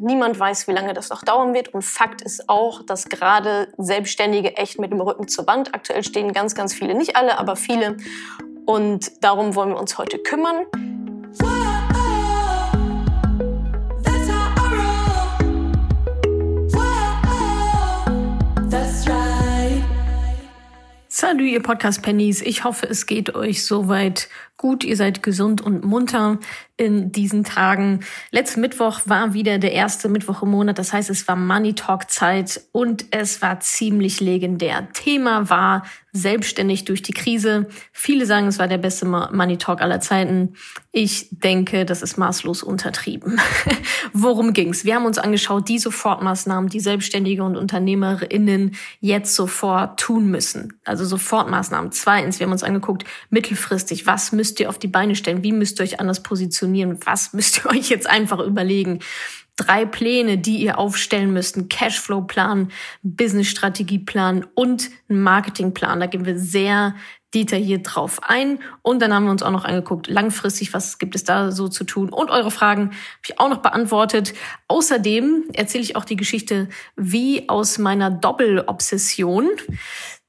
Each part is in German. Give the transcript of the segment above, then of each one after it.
Niemand weiß, wie lange das noch dauern wird. Und Fakt ist auch, dass gerade Selbstständige echt mit dem Rücken zur Wand aktuell stehen. Ganz, ganz viele, nicht alle, aber viele. Und darum wollen wir uns heute kümmern. Salut, ihr Podcast-Pennies. Ich hoffe, es geht euch soweit gut. Ihr seid gesund und munter in diesen Tagen. Letzten Mittwoch war wieder der erste Mittwoch im Monat. Das heißt, es war Money Talk Zeit und es war ziemlich legendär. Thema war selbstständig durch die Krise. Viele sagen, es war der beste Money Talk aller Zeiten. Ich denke, das ist maßlos untertrieben. Worum ging's? Wir haben uns angeschaut, die Sofortmaßnahmen, die Selbstständige und UnternehmerInnen jetzt sofort tun müssen. Also Sofortmaßnahmen. Zweitens, wir haben uns angeguckt, mittelfristig, was müsst ihr auf die Beine stellen? Wie müsst ihr euch anders positionieren? Positionieren. Was müsst ihr euch jetzt einfach überlegen? Drei Pläne, die ihr aufstellen müsst. Ein Cashflow-Plan, Business-Strategie-Plan und ein Marketing-Plan. Da gehen wir sehr detailliert drauf ein. Und dann haben wir uns auch noch angeguckt, langfristig, was gibt es da so zu tun. Und eure Fragen habe ich auch noch beantwortet. Außerdem erzähle ich auch die Geschichte, wie aus meiner Doppelobsession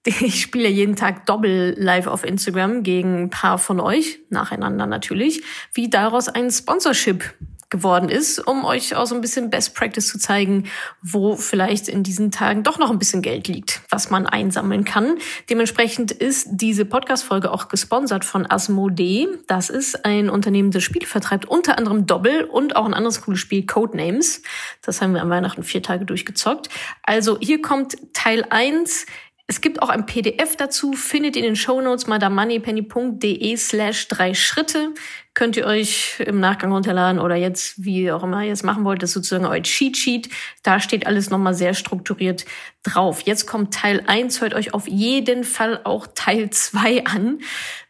ich spiele jeden Tag Doppel live auf Instagram gegen ein paar von euch, nacheinander natürlich, wie daraus ein Sponsorship geworden ist, um euch auch so ein bisschen Best Practice zu zeigen, wo vielleicht in diesen Tagen doch noch ein bisschen Geld liegt, was man einsammeln kann. Dementsprechend ist diese Podcast-Folge auch gesponsert von Asmodee. Das ist ein Unternehmen, das Spiel vertreibt, unter anderem Doppel und auch ein anderes cooles Spiel, Codenames. Das haben wir am Weihnachten vier Tage durchgezockt. Also hier kommt Teil eins es gibt auch ein PDF dazu, findet ihr in den Shownotes madamoneypenny.de slash drei Schritte. Könnt ihr euch im Nachgang runterladen oder jetzt, wie auch immer ihr es machen wollt, das ist sozusagen euer Cheat Sheet. Da steht alles nochmal sehr strukturiert drauf. Jetzt kommt Teil eins. hört euch auf jeden Fall auch Teil zwei an.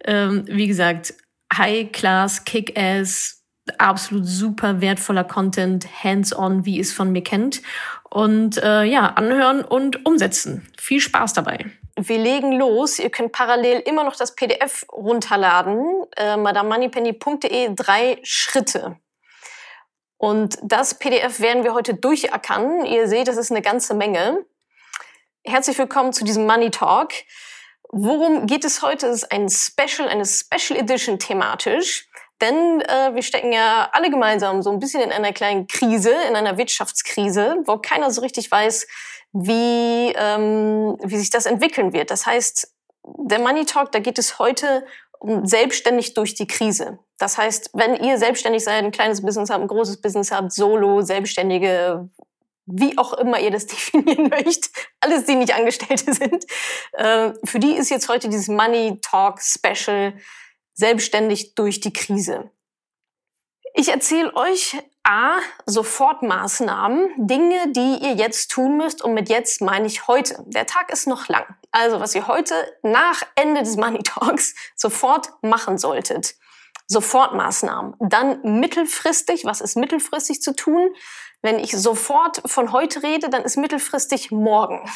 Ähm, wie gesagt, High Class, Kick-Ass, absolut super wertvoller Content, hands-on, wie ihr es von mir kennt und äh, ja, anhören und umsetzen. Viel Spaß dabei. Wir legen los. Ihr könnt parallel immer noch das PDF runterladen. Äh, madamoneypenny.de drei Schritte. Und das PDF werden wir heute durchackern. Ihr seht, das ist eine ganze Menge. Herzlich willkommen zu diesem Money Talk. Worum geht es heute? Es ist ein Special, eine Special Edition thematisch. Denn äh, wir stecken ja alle gemeinsam so ein bisschen in einer kleinen Krise, in einer Wirtschaftskrise, wo keiner so richtig weiß, wie, ähm, wie sich das entwickeln wird. Das heißt, der Money Talk, da geht es heute um selbstständig durch die Krise. Das heißt, wenn ihr selbstständig seid, ein kleines Business habt, ein großes Business habt, Solo, Selbstständige, wie auch immer ihr das definieren möchtet, alles, die nicht Angestellte sind, äh, für die ist jetzt heute dieses Money Talk Special selbstständig durch die Krise. Ich erzähle euch A, Sofortmaßnahmen, Dinge, die ihr jetzt tun müsst und mit jetzt meine ich heute. Der Tag ist noch lang. Also was ihr heute nach Ende des Money Talks sofort machen solltet. Sofortmaßnahmen. Dann mittelfristig, was ist mittelfristig zu tun? Wenn ich sofort von heute rede, dann ist mittelfristig morgen.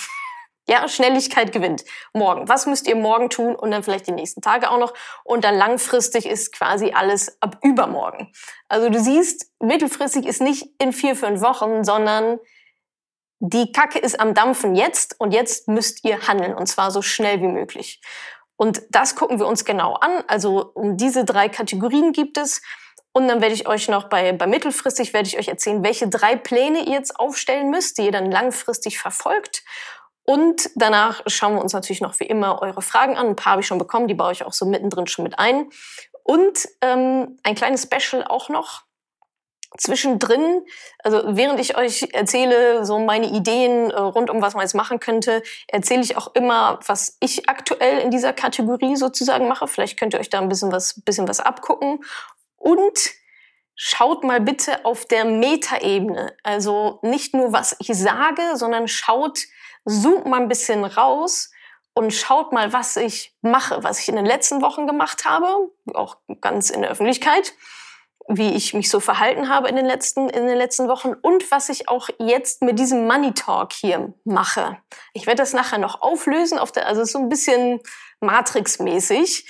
Ja, Schnelligkeit gewinnt. Morgen. Was müsst ihr morgen tun und dann vielleicht die nächsten Tage auch noch? Und dann langfristig ist quasi alles ab übermorgen. Also du siehst, mittelfristig ist nicht in vier, fünf Wochen, sondern die Kacke ist am Dampfen jetzt und jetzt müsst ihr handeln und zwar so schnell wie möglich. Und das gucken wir uns genau an. Also um diese drei Kategorien gibt es. Und dann werde ich euch noch bei, bei mittelfristig werde ich euch erzählen, welche drei Pläne ihr jetzt aufstellen müsst, die ihr dann langfristig verfolgt. Und danach schauen wir uns natürlich noch wie immer eure Fragen an. Ein paar habe ich schon bekommen, die baue ich auch so mittendrin schon mit ein. Und ähm, ein kleines Special auch noch zwischendrin, also während ich euch erzähle, so meine Ideen äh, rund um was man jetzt machen könnte, erzähle ich auch immer, was ich aktuell in dieser Kategorie sozusagen mache. Vielleicht könnt ihr euch da ein bisschen was, bisschen was abgucken. Und schaut mal bitte auf der Metaebene. Also nicht nur, was ich sage, sondern schaut, zoomt mal ein bisschen raus und schaut mal, was ich mache, was ich in den letzten Wochen gemacht habe, auch ganz in der Öffentlichkeit, wie ich mich so verhalten habe in den letzten, in den letzten Wochen und was ich auch jetzt mit diesem Money Talk hier mache. Ich werde das nachher noch auflösen, auf der, also so ein bisschen Matrix-mäßig.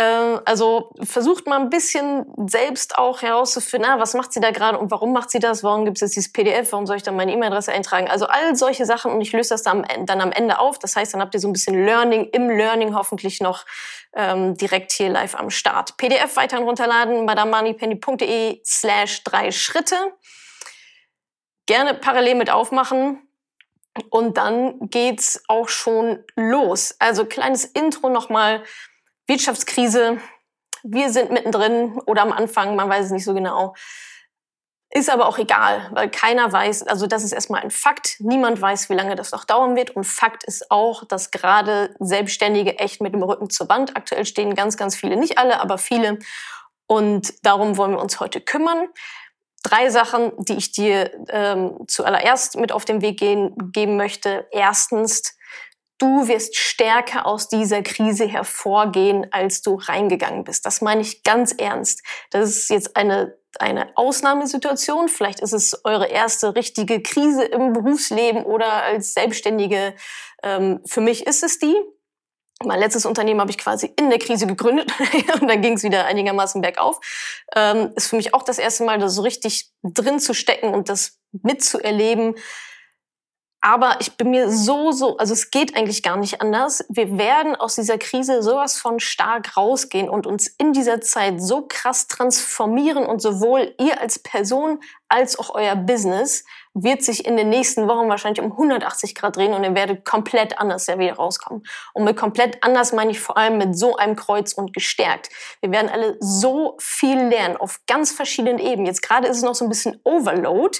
Ähm, also versucht mal ein bisschen selbst auch herauszufinden, ah, was macht sie da gerade und warum macht sie das? Warum gibt es jetzt dieses PDF? Warum soll ich dann meine E-Mail-Adresse eintragen? Also all solche Sachen und ich löse das dann, dann am Ende auf. Das heißt, dann habt ihr so ein bisschen Learning im Learning hoffentlich noch ähm, direkt hier live am Start. PDF weiterhin runterladen, madamoneypenny.de slash drei Schritte. Gerne parallel mit aufmachen. Und dann geht's auch schon los. Also kleines Intro nochmal. Wirtschaftskrise. Wir sind mittendrin oder am Anfang, man weiß es nicht so genau. Ist aber auch egal, weil keiner weiß, also das ist erstmal ein Fakt. Niemand weiß, wie lange das noch dauern wird. Und Fakt ist auch, dass gerade Selbstständige echt mit dem Rücken zur Wand aktuell stehen. Ganz, ganz viele, nicht alle, aber viele. Und darum wollen wir uns heute kümmern. Drei Sachen, die ich dir ähm, zuallererst mit auf den Weg gehen, geben möchte. Erstens, du wirst stärker aus dieser Krise hervorgehen, als du reingegangen bist. Das meine ich ganz ernst. Das ist jetzt eine, eine Ausnahmesituation. Vielleicht ist es eure erste richtige Krise im Berufsleben oder als Selbstständige. Ähm, für mich ist es die. Mein letztes Unternehmen habe ich quasi in der Krise gegründet und dann ging es wieder einigermaßen bergauf. Ähm, ist für mich auch das erste Mal, da so richtig drin zu stecken und das mitzuerleben, aber ich bin mir so, so, also es geht eigentlich gar nicht anders. Wir werden aus dieser Krise sowas von stark rausgehen und uns in dieser Zeit so krass transformieren und sowohl ihr als Person als auch euer Business wird sich in den nächsten Wochen wahrscheinlich um 180 Grad drehen und ihr werdet komplett anders ja wieder rauskommen. Und mit komplett anders meine ich vor allem mit so einem Kreuz und gestärkt. Wir werden alle so viel lernen auf ganz verschiedenen Ebenen. Jetzt gerade ist es noch so ein bisschen Overload,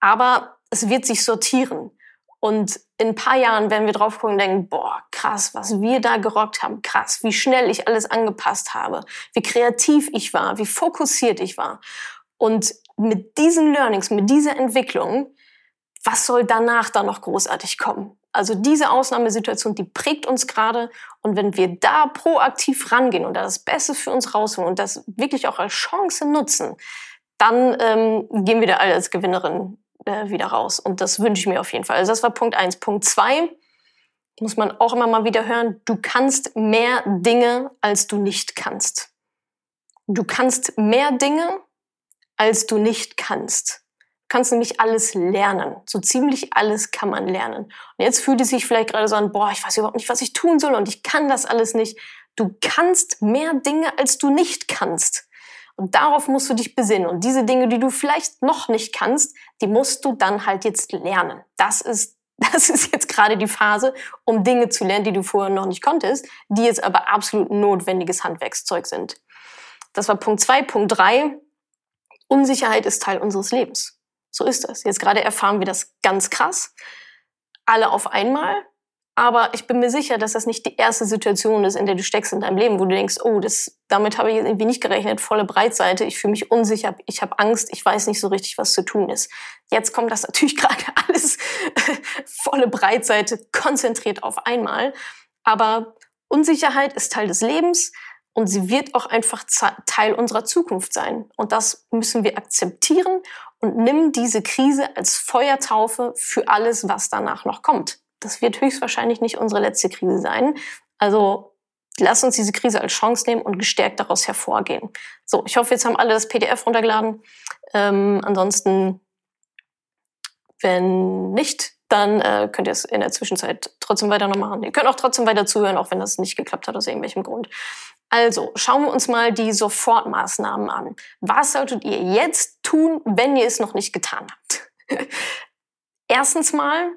aber es wird sich sortieren. Und in ein paar Jahren werden wir drauf gucken und denken, boah, krass, was wir da gerockt haben, krass, wie schnell ich alles angepasst habe, wie kreativ ich war, wie fokussiert ich war. Und mit diesen Learnings, mit dieser Entwicklung, was soll danach da noch großartig kommen? Also diese Ausnahmesituation, die prägt uns gerade. Und wenn wir da proaktiv rangehen und da das Beste für uns rausholen und das wirklich auch als Chance nutzen, dann ähm, gehen wir da alle als Gewinnerin äh, wieder raus. Und das wünsche ich mir auf jeden Fall. Also das war Punkt eins. Punkt zwei muss man auch immer mal wieder hören. Du kannst mehr Dinge, als du nicht kannst. Du kannst mehr Dinge, als du nicht kannst. Du kannst nämlich alles lernen. So ziemlich alles kann man lernen. Und jetzt fühlt es sich vielleicht gerade so an, boah, ich weiß überhaupt nicht, was ich tun soll und ich kann das alles nicht. Du kannst mehr Dinge, als du nicht kannst. Und darauf musst du dich besinnen. Und diese Dinge, die du vielleicht noch nicht kannst, die musst du dann halt jetzt lernen. Das ist, das ist jetzt gerade die Phase, um Dinge zu lernen, die du vorher noch nicht konntest, die jetzt aber absolut notwendiges Handwerkszeug sind. Das war Punkt zwei. Punkt drei. Unsicherheit ist Teil unseres Lebens. So ist das. Jetzt gerade erfahren wir das ganz krass. Alle auf einmal. Aber ich bin mir sicher, dass das nicht die erste Situation ist, in der du steckst in deinem Leben, wo du denkst, oh, das, damit habe ich irgendwie nicht gerechnet, volle Breitseite, ich fühle mich unsicher, ich habe Angst, ich weiß nicht so richtig, was zu tun ist. Jetzt kommt das natürlich gerade alles volle Breitseite, konzentriert auf einmal. Aber Unsicherheit ist Teil des Lebens und sie wird auch einfach Teil unserer Zukunft sein. Und das müssen wir akzeptieren und nimm diese Krise als Feuertaufe für alles, was danach noch kommt das wird höchstwahrscheinlich nicht unsere letzte Krise sein. Also lass uns diese Krise als Chance nehmen und gestärkt daraus hervorgehen. So, ich hoffe, jetzt haben alle das PDF runtergeladen. Ähm, ansonsten, wenn nicht, dann äh, könnt ihr es in der Zwischenzeit trotzdem weiter noch machen. Ihr könnt auch trotzdem weiter zuhören, auch wenn das nicht geklappt hat aus irgendwelchem Grund. Also schauen wir uns mal die Sofortmaßnahmen an. Was solltet ihr jetzt tun, wenn ihr es noch nicht getan habt? Erstens mal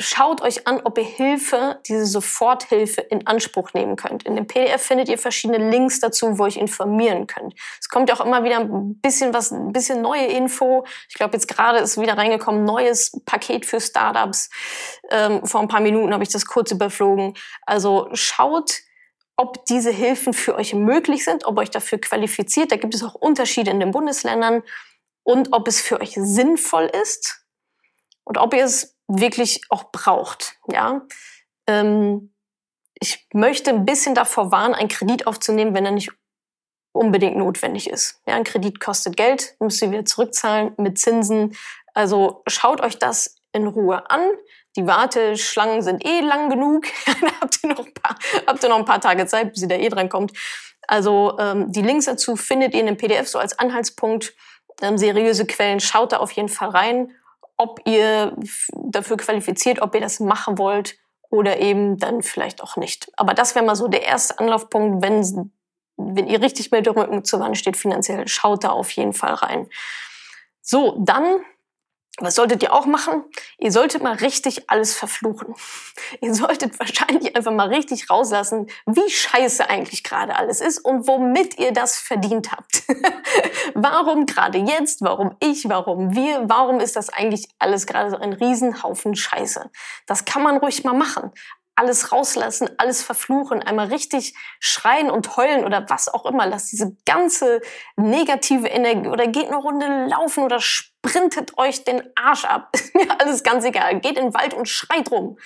schaut euch an, ob ihr Hilfe, diese Soforthilfe in Anspruch nehmen könnt. In dem PDF findet ihr verschiedene Links dazu, wo ihr euch informieren könnt. Es kommt ja auch immer wieder ein bisschen was, ein bisschen neue Info. Ich glaube, jetzt gerade ist wieder reingekommen, neues Paket für Startups. Ähm, vor ein paar Minuten habe ich das kurz überflogen. Also schaut, ob diese Hilfen für euch möglich sind, ob euch dafür qualifiziert. Da gibt es auch Unterschiede in den Bundesländern und ob es für euch sinnvoll ist und ob ihr es wirklich auch braucht. Ja, ähm, ich möchte ein bisschen davor warnen, einen Kredit aufzunehmen, wenn er nicht unbedingt notwendig ist. Ja, ein Kredit kostet Geld, müsst ihr wieder zurückzahlen mit Zinsen. Also schaut euch das in Ruhe an. Die Warteschlangen sind eh lang genug. habt ihr, noch ein paar, habt ihr noch ein paar Tage Zeit, bis ihr da eh dran kommt. Also ähm, die Links dazu findet ihr in dem PDF so als Anhaltspunkt. Ähm, seriöse Quellen, schaut da auf jeden Fall rein, ob ihr dafür qualifiziert, ob ihr das machen wollt oder eben dann vielleicht auch nicht. Aber das wäre mal so der erste Anlaufpunkt, wenn, wenn ihr richtig mit dem Rücken zur Wand steht finanziell, schaut da auf jeden Fall rein. So, dann was solltet ihr auch machen? Ihr solltet mal richtig alles verfluchen. Ihr solltet wahrscheinlich einfach mal richtig rauslassen, wie scheiße eigentlich gerade alles ist und womit ihr das verdient habt. warum gerade jetzt? Warum ich? Warum wir? Warum ist das eigentlich alles gerade so ein Riesenhaufen Scheiße? Das kann man ruhig mal machen alles rauslassen, alles verfluchen, einmal richtig schreien und heulen oder was auch immer. Lasst diese ganze negative Energie oder geht eine Runde laufen oder sprintet euch den Arsch ab. Mir alles ganz egal. Geht in den Wald und schreit rum.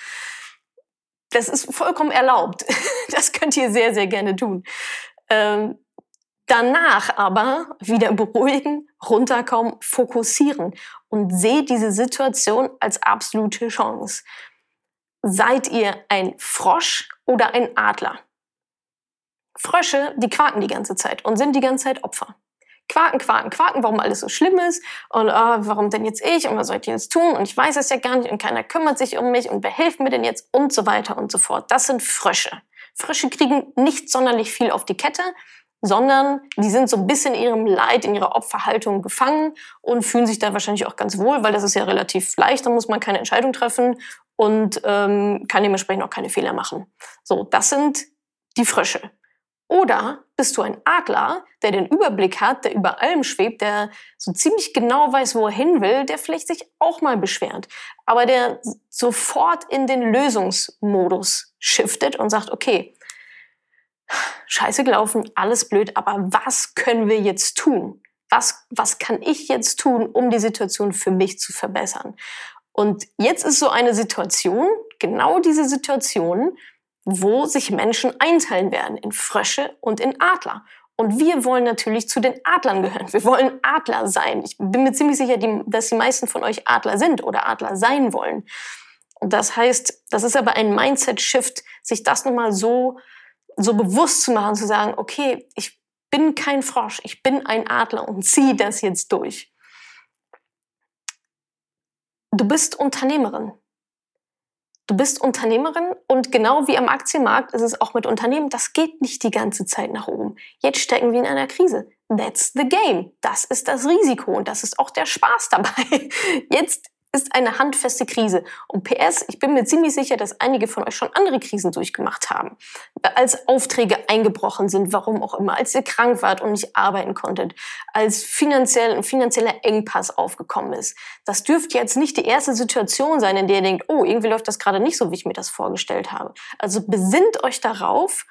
Das ist vollkommen erlaubt. Das könnt ihr sehr, sehr gerne tun. Ähm, danach aber wieder beruhigen, runterkommen, fokussieren und seht diese Situation als absolute Chance. Seid ihr ein Frosch oder ein Adler? Frösche, die quaken die ganze Zeit und sind die ganze Zeit Opfer. Quaken, quaken, quaken, warum alles so schlimm ist und äh, warum denn jetzt ich und was soll ich jetzt tun und ich weiß es ja gar nicht und keiner kümmert sich um mich und wer hilft mir denn jetzt und so weiter und so fort. Das sind Frösche. Frösche kriegen nicht sonderlich viel auf die Kette, sondern die sind so ein bisschen in ihrem Leid, in ihrer Opferhaltung gefangen und fühlen sich da wahrscheinlich auch ganz wohl, weil das ist ja relativ leicht, da muss man keine Entscheidung treffen und ähm, kann dementsprechend auch keine Fehler machen. So, das sind die Frösche. Oder bist du ein Adler, der den Überblick hat, der über allem schwebt, der so ziemlich genau weiß, wo er hin will, der vielleicht sich auch mal beschwert, aber der sofort in den Lösungsmodus shiftet und sagt, okay, scheiße gelaufen, alles blöd, aber was können wir jetzt tun? Was, was kann ich jetzt tun, um die Situation für mich zu verbessern? Und jetzt ist so eine Situation, genau diese Situation, wo sich Menschen einteilen werden in Frösche und in Adler. Und wir wollen natürlich zu den Adlern gehören. Wir wollen Adler sein. Ich bin mir ziemlich sicher, dass die meisten von euch Adler sind oder Adler sein wollen. Und das heißt, das ist aber ein Mindset-Shift, sich das nochmal so, so bewusst zu machen, zu sagen, okay, ich bin kein Frosch, ich bin ein Adler und zieh das jetzt durch. Du bist Unternehmerin. Du bist Unternehmerin und genau wie am Aktienmarkt ist es auch mit Unternehmen, das geht nicht die ganze Zeit nach oben. Jetzt stecken wir in einer Krise. That's the game. Das ist das Risiko und das ist auch der Spaß dabei. Jetzt ist eine handfeste Krise. Und PS, ich bin mir ziemlich sicher, dass einige von euch schon andere Krisen durchgemacht haben. Als Aufträge eingebrochen sind, warum auch immer, als ihr krank wart und nicht arbeiten konntet, als finanziell, ein finanzieller Engpass aufgekommen ist. Das dürfte jetzt nicht die erste Situation sein, in der ihr denkt, oh, irgendwie läuft das gerade nicht so, wie ich mir das vorgestellt habe. Also besinnt euch darauf,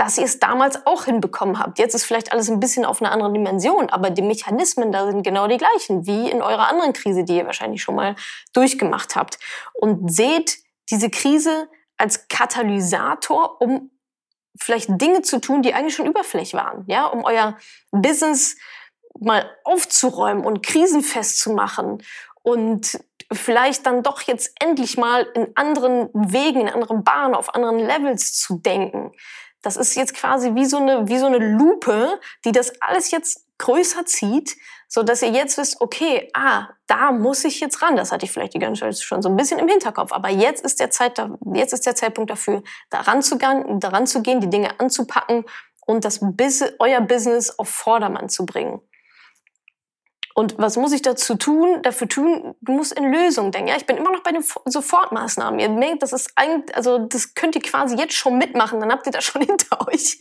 dass ihr es damals auch hinbekommen habt. Jetzt ist vielleicht alles ein bisschen auf einer anderen Dimension, aber die Mechanismen da sind genau die gleichen wie in eurer anderen Krise, die ihr wahrscheinlich schon mal durchgemacht habt. Und seht diese Krise als Katalysator, um vielleicht Dinge zu tun, die eigentlich schon überflächlich waren, ja, um euer Business mal aufzuräumen und krisenfest zu machen und vielleicht dann doch jetzt endlich mal in anderen Wegen, in anderen Bahnen, auf anderen Levels zu denken. Das ist jetzt quasi wie so eine, wie so eine Lupe, die das alles jetzt größer zieht, so dass ihr jetzt wisst, okay, ah, da muss ich jetzt ran. Das hatte ich vielleicht die ganze Zeit schon so ein bisschen im Hinterkopf. Aber jetzt ist der Zeit, jetzt ist der Zeitpunkt dafür, daran zu gehen, daran zu gehen, die Dinge anzupacken und das euer Business auf Vordermann zu bringen. Und was muss ich dazu tun, dafür tun? Du musst in Lösungen denken. Ja, ich bin immer noch bei den Sofortmaßnahmen. Ihr merkt, das ist eigentlich, also das könnt ihr quasi jetzt schon mitmachen, dann habt ihr das schon hinter euch.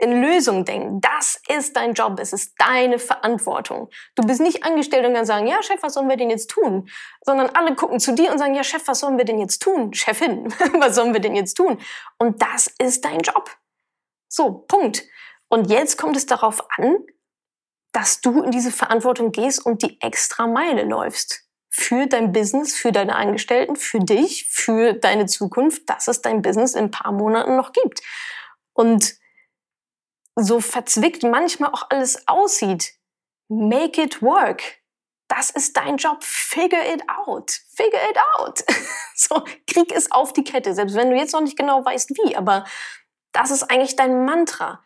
In Lösungen denken. Das ist dein Job. Es ist deine Verantwortung. Du bist nicht angestellt und dann sagen, ja, Chef, was sollen wir denn jetzt tun? Sondern alle gucken zu dir und sagen, ja, Chef, was sollen wir denn jetzt tun? Chefin, was sollen wir denn jetzt tun? Und das ist dein Job. So, Punkt. Und jetzt kommt es darauf an, dass du in diese Verantwortung gehst und die extra Meile läufst. Für dein Business, für deine Angestellten, für dich, für deine Zukunft, dass es dein Business in ein paar Monaten noch gibt. Und so verzwickt manchmal auch alles aussieht, make it work. Das ist dein Job. Figure it out. Figure it out. so, krieg es auf die Kette, selbst wenn du jetzt noch nicht genau weißt, wie. Aber das ist eigentlich dein Mantra.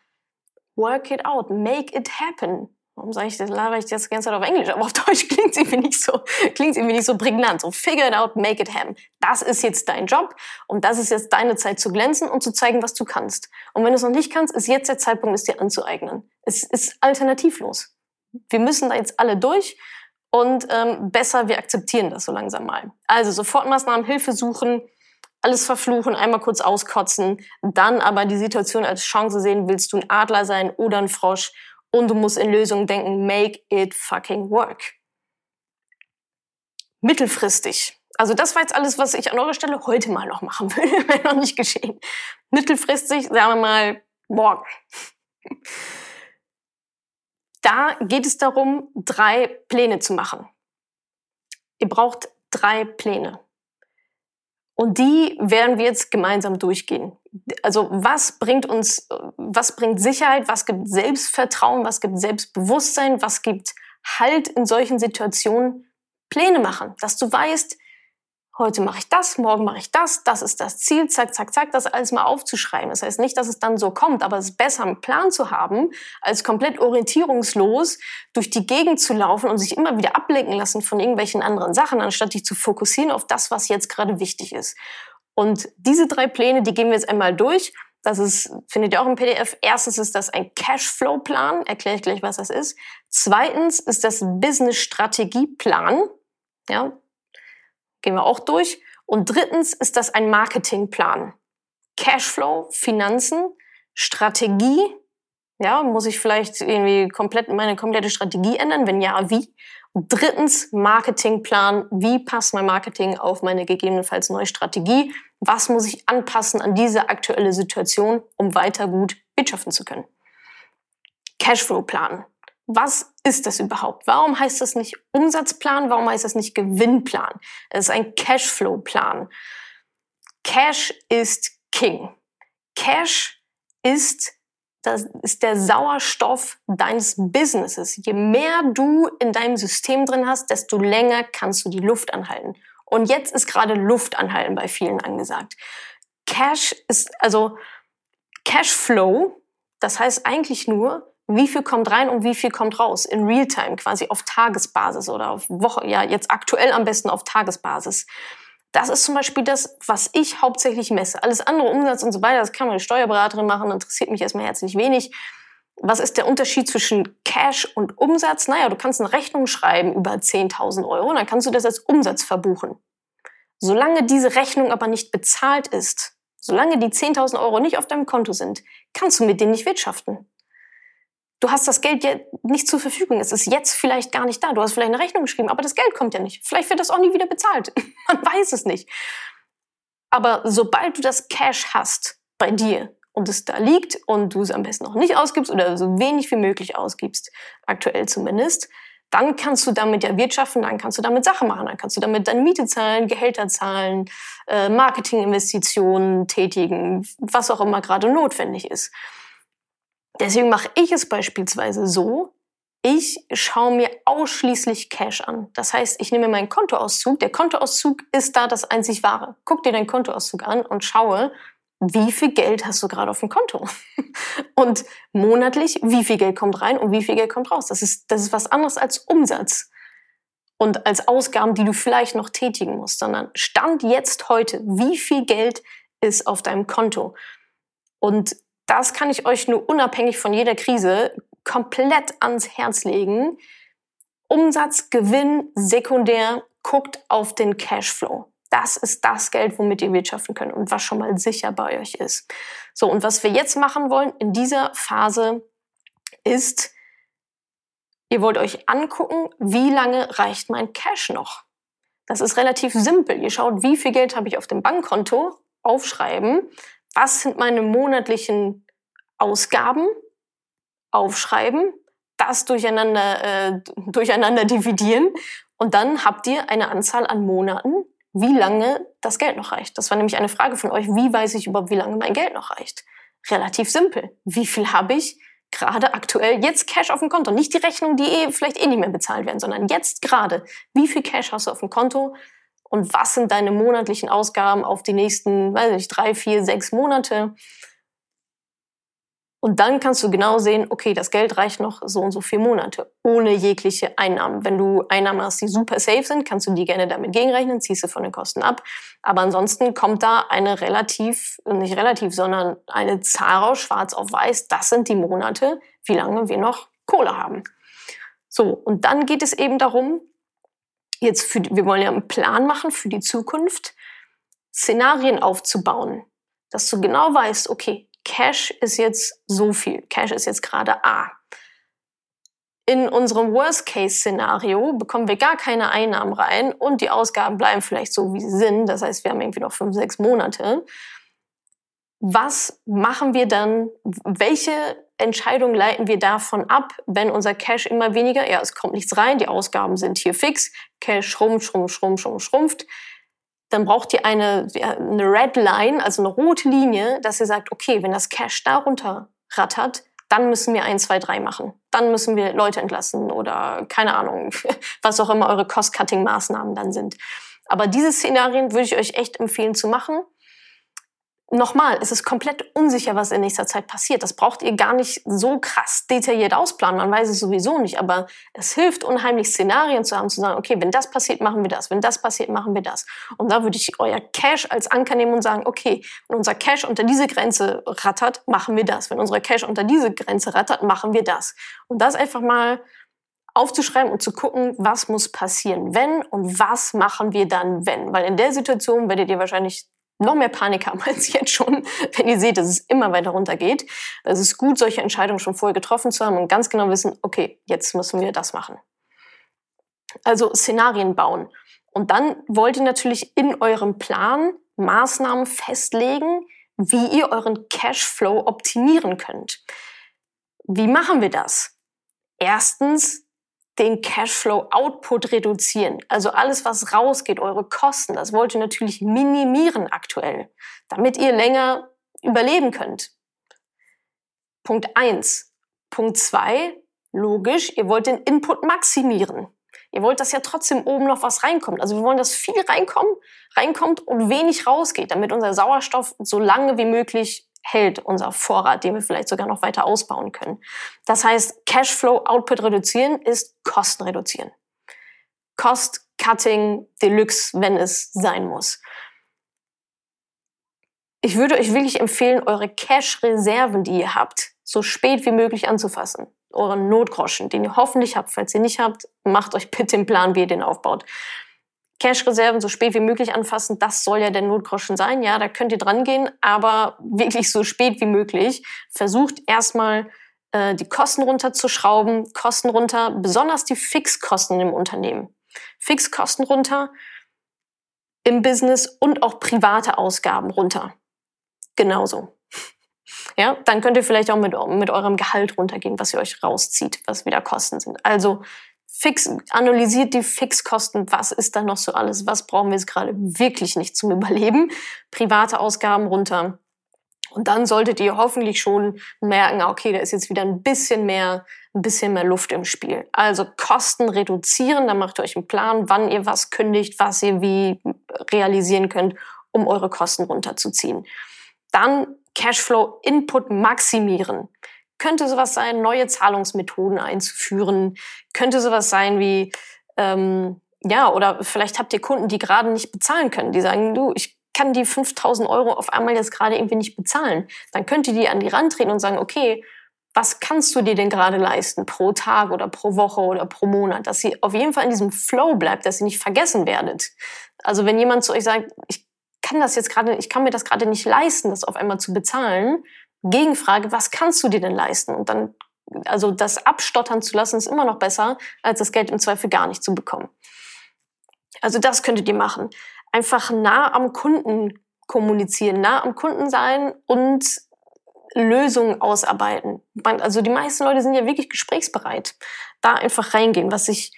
Work it out. Make it happen. Warum sage ich das? Laber ich das ganze Zeit auf Englisch? Aber auf Deutsch klingt es irgendwie nicht so, klingt irgendwie nicht so prägnant. So, figure it out, make it happen. Das ist jetzt dein Job und das ist jetzt deine Zeit zu glänzen und zu zeigen, was du kannst. Und wenn du es noch nicht kannst, ist jetzt der Zeitpunkt, es dir anzueignen. Es ist alternativlos. Wir müssen da jetzt alle durch und ähm, besser, wir akzeptieren das so langsam mal. Also Sofortmaßnahmen, Hilfe suchen, alles verfluchen, einmal kurz auskotzen, dann aber die Situation als Chance sehen, willst du ein Adler sein oder ein Frosch und du musst in Lösungen denken, make it fucking work. Mittelfristig. Also das war jetzt alles, was ich an eurer Stelle heute mal noch machen will, wenn noch nicht geschehen. Mittelfristig, sagen wir mal, morgen. Da geht es darum, drei Pläne zu machen. Ihr braucht drei Pläne. Und die werden wir jetzt gemeinsam durchgehen. Also was bringt uns, was bringt Sicherheit, was gibt Selbstvertrauen, was gibt Selbstbewusstsein, was gibt Halt in solchen Situationen? Pläne machen, dass du weißt, heute mache ich das, morgen mache ich das, das ist das Ziel, zack, zack, zack, das alles mal aufzuschreiben. Das heißt nicht, dass es dann so kommt, aber es ist besser, einen Plan zu haben, als komplett orientierungslos durch die Gegend zu laufen und sich immer wieder ablenken lassen von irgendwelchen anderen Sachen, anstatt dich zu fokussieren auf das, was jetzt gerade wichtig ist. Und diese drei Pläne, die gehen wir jetzt einmal durch. Das ist, findet ihr auch im PDF. Erstens ist das ein Cashflow-Plan. Erkläre ich gleich, was das ist. Zweitens ist das Business-Strategie-Plan. Ja, Gehen wir auch durch. Und drittens ist das ein Marketingplan. Cashflow, Finanzen, Strategie. Ja, muss ich vielleicht irgendwie komplett meine komplette Strategie ändern? Wenn ja, wie? Und drittens Marketingplan. Wie passt mein Marketing auf meine gegebenenfalls neue Strategie? Was muss ich anpassen an diese aktuelle Situation, um weiter gut wirtschaften zu können? Cashflow-Plan was ist das überhaupt? Warum heißt das nicht Umsatzplan? Warum heißt das nicht Gewinnplan? Es ist ein Cashflow-Plan. Cash ist King. Cash ist, das ist der Sauerstoff deines Businesses. Je mehr du in deinem System drin hast, desto länger kannst du die Luft anhalten. Und jetzt ist gerade Luft anhalten bei vielen angesagt. Cash ist, also Cashflow, das heißt eigentlich nur, wie viel kommt rein und wie viel kommt raus in Realtime, quasi auf Tagesbasis oder auf Woche, ja, jetzt aktuell am besten auf Tagesbasis. Das ist zum Beispiel das, was ich hauptsächlich messe. Alles andere, Umsatz und so weiter, das kann meine Steuerberaterin machen, interessiert mich erstmal herzlich wenig. Was ist der Unterschied zwischen Cash und Umsatz? Naja, du kannst eine Rechnung schreiben über 10.000 Euro und dann kannst du das als Umsatz verbuchen. Solange diese Rechnung aber nicht bezahlt ist, solange die 10.000 Euro nicht auf deinem Konto sind, kannst du mit denen nicht wirtschaften du hast das Geld ja nicht zur Verfügung. Es ist jetzt vielleicht gar nicht da. Du hast vielleicht eine Rechnung geschrieben, aber das Geld kommt ja nicht. Vielleicht wird das auch nie wieder bezahlt. Man weiß es nicht. Aber sobald du das Cash hast bei dir und es da liegt und du es am besten noch nicht ausgibst oder so wenig wie möglich ausgibst, aktuell zumindest, dann kannst du damit ja wirtschaften, dann kannst du damit Sachen machen, dann kannst du damit deine Miete zahlen, Gehälter zahlen, äh, Marketinginvestitionen tätigen, was auch immer gerade notwendig ist. Deswegen mache ich es beispielsweise so, ich schaue mir ausschließlich Cash an. Das heißt, ich nehme meinen Kontoauszug. Der Kontoauszug ist da das einzig wahre. Guck dir deinen Kontoauszug an und schaue, wie viel Geld hast du gerade auf dem Konto? Und monatlich, wie viel Geld kommt rein und wie viel Geld kommt raus? Das ist, das ist was anderes als Umsatz und als Ausgaben, die du vielleicht noch tätigen musst, sondern Stand jetzt heute, wie viel Geld ist auf deinem Konto? Und das kann ich euch nur unabhängig von jeder Krise komplett ans Herz legen. Umsatz, Gewinn, sekundär, guckt auf den Cashflow. Das ist das Geld, womit ihr wirtschaften könnt und was schon mal sicher bei euch ist. So, und was wir jetzt machen wollen in dieser Phase ist, ihr wollt euch angucken, wie lange reicht mein Cash noch? Das ist relativ simpel. Ihr schaut, wie viel Geld habe ich auf dem Bankkonto, aufschreiben, was sind meine monatlichen Ausgaben, aufschreiben, das durcheinander, äh, durcheinander dividieren und dann habt ihr eine Anzahl an Monaten, wie lange das Geld noch reicht. Das war nämlich eine Frage von euch, wie weiß ich überhaupt, wie lange mein Geld noch reicht? Relativ simpel. Wie viel habe ich? gerade aktuell jetzt Cash auf dem Konto. Nicht die Rechnung, die eh, vielleicht eh nicht mehr bezahlt werden, sondern jetzt gerade. Wie viel Cash hast du auf dem Konto? Und was sind deine monatlichen Ausgaben auf die nächsten, weiß ich, drei, vier, sechs Monate? Und dann kannst du genau sehen, okay, das Geld reicht noch so und so vier Monate, ohne jegliche Einnahmen. Wenn du Einnahmen hast, die super safe sind, kannst du die gerne damit gegenrechnen, ziehst du von den Kosten ab. Aber ansonsten kommt da eine relativ, nicht relativ, sondern eine Zahl raus, schwarz auf weiß, das sind die Monate, wie lange wir noch Kohle haben. So, und dann geht es eben darum, jetzt für, wir wollen ja einen Plan machen für die Zukunft, Szenarien aufzubauen, dass du genau weißt, okay, Cash ist jetzt so viel. Cash ist jetzt gerade A. In unserem Worst-Case-Szenario bekommen wir gar keine Einnahmen rein und die Ausgaben bleiben vielleicht so, wie sie sind. Das heißt, wir haben irgendwie noch fünf, sechs Monate. Was machen wir dann? Welche Entscheidung leiten wir davon ab, wenn unser Cash immer weniger, ja, es kommt nichts rein, die Ausgaben sind hier fix, Cash schrumpft, schrumpft, schrumpft, schrumpft, schrumpft dann braucht ihr eine, eine Red Line, also eine rote Linie, dass ihr sagt, okay, wenn das Cash darunter rattert, dann müssen wir eins, zwei, drei machen. Dann müssen wir Leute entlassen oder keine Ahnung, was auch immer eure Cost-Cutting-Maßnahmen dann sind. Aber diese Szenarien würde ich euch echt empfehlen zu machen nochmal, es ist komplett unsicher, was in nächster Zeit passiert. Das braucht ihr gar nicht so krass detailliert ausplanen. Man weiß es sowieso nicht, aber es hilft unheimlich, Szenarien zu haben, zu sagen, okay, wenn das passiert, machen wir das. Wenn das passiert, machen wir das. Und da würde ich euer Cash als Anker nehmen und sagen, okay, wenn unser Cash unter diese Grenze rattert, machen wir das. Wenn unser Cash unter diese Grenze rattert, machen wir das. Und das einfach mal aufzuschreiben und zu gucken, was muss passieren, wenn und was machen wir dann, wenn. Weil in der Situation werdet ihr wahrscheinlich noch mehr Panik haben als jetzt schon, wenn ihr seht, dass es immer weiter runtergeht. Es ist gut, solche Entscheidungen schon vorher getroffen zu haben und ganz genau wissen, okay, jetzt müssen wir das machen. Also Szenarien bauen. Und dann wollt ihr natürlich in eurem Plan Maßnahmen festlegen, wie ihr euren Cashflow optimieren könnt. Wie machen wir das? Erstens den Cashflow-Output reduzieren. Also alles, was rausgeht, eure Kosten, das wollt ihr natürlich minimieren aktuell, damit ihr länger überleben könnt. Punkt eins. Punkt zwei. logisch, ihr wollt den Input maximieren. Ihr wollt, dass ja trotzdem oben noch was reinkommt. Also wir wollen, dass viel reinkommt, reinkommt und wenig rausgeht, damit unser Sauerstoff so lange wie möglich hält, unser Vorrat, den wir vielleicht sogar noch weiter ausbauen können. Das heißt, Cashflow Output reduzieren ist Kosten reduzieren. Cost Cutting Deluxe, wenn es sein muss. Ich würde euch wirklich empfehlen, eure Cash-Reserven, die ihr habt, so spät wie möglich anzufassen. Euren Notgroschen, den ihr hoffentlich habt. Falls ihr nicht habt, macht euch bitte den Plan, wie ihr den aufbaut. Cash-Reserven so spät wie möglich anfassen, das soll ja der Notgroschen sein. Ja, da könnt ihr dran gehen, aber wirklich so spät wie möglich. Versucht erstmal äh, die Kosten runterzuschrauben, Kosten runter, besonders die Fixkosten im Unternehmen. Fixkosten runter im Business und auch private Ausgaben runter. Genauso. Ja, dann könnt ihr vielleicht auch mit, mit eurem Gehalt runtergehen, was ihr euch rauszieht, was wieder Kosten sind. Also fix, analysiert die Fixkosten, was ist da noch so alles, was brauchen wir jetzt gerade wirklich nicht zum Überleben, private Ausgaben runter. Und dann solltet ihr hoffentlich schon merken, ah, okay, da ist jetzt wieder ein bisschen mehr, ein bisschen mehr Luft im Spiel. Also Kosten reduzieren, dann macht ihr euch einen Plan, wann ihr was kündigt, was ihr wie realisieren könnt, um eure Kosten runterzuziehen. Dann Cashflow Input maximieren. Könnte sowas sein, neue Zahlungsmethoden einzuführen. Könnte sowas sein wie, ähm, ja, oder vielleicht habt ihr Kunden, die gerade nicht bezahlen können. Die sagen, du, ich kann die 5000 Euro auf einmal jetzt gerade irgendwie nicht bezahlen. Dann könnt ihr die an die Rand treten und sagen, okay, was kannst du dir denn gerade leisten pro Tag oder pro Woche oder pro Monat, dass sie auf jeden Fall in diesem Flow bleibt, dass ihr nicht vergessen werdet. Also wenn jemand zu euch sagt, ich kann das jetzt gerade, ich kann mir das gerade nicht leisten, das auf einmal zu bezahlen, Gegenfrage, was kannst du dir denn leisten? Und dann, also das abstottern zu lassen, ist immer noch besser, als das Geld im Zweifel gar nicht zu bekommen. Also das könntet ihr machen. Einfach nah am Kunden kommunizieren, nah am Kunden sein und Lösungen ausarbeiten. Also die meisten Leute sind ja wirklich gesprächsbereit. Da einfach reingehen. Was ich,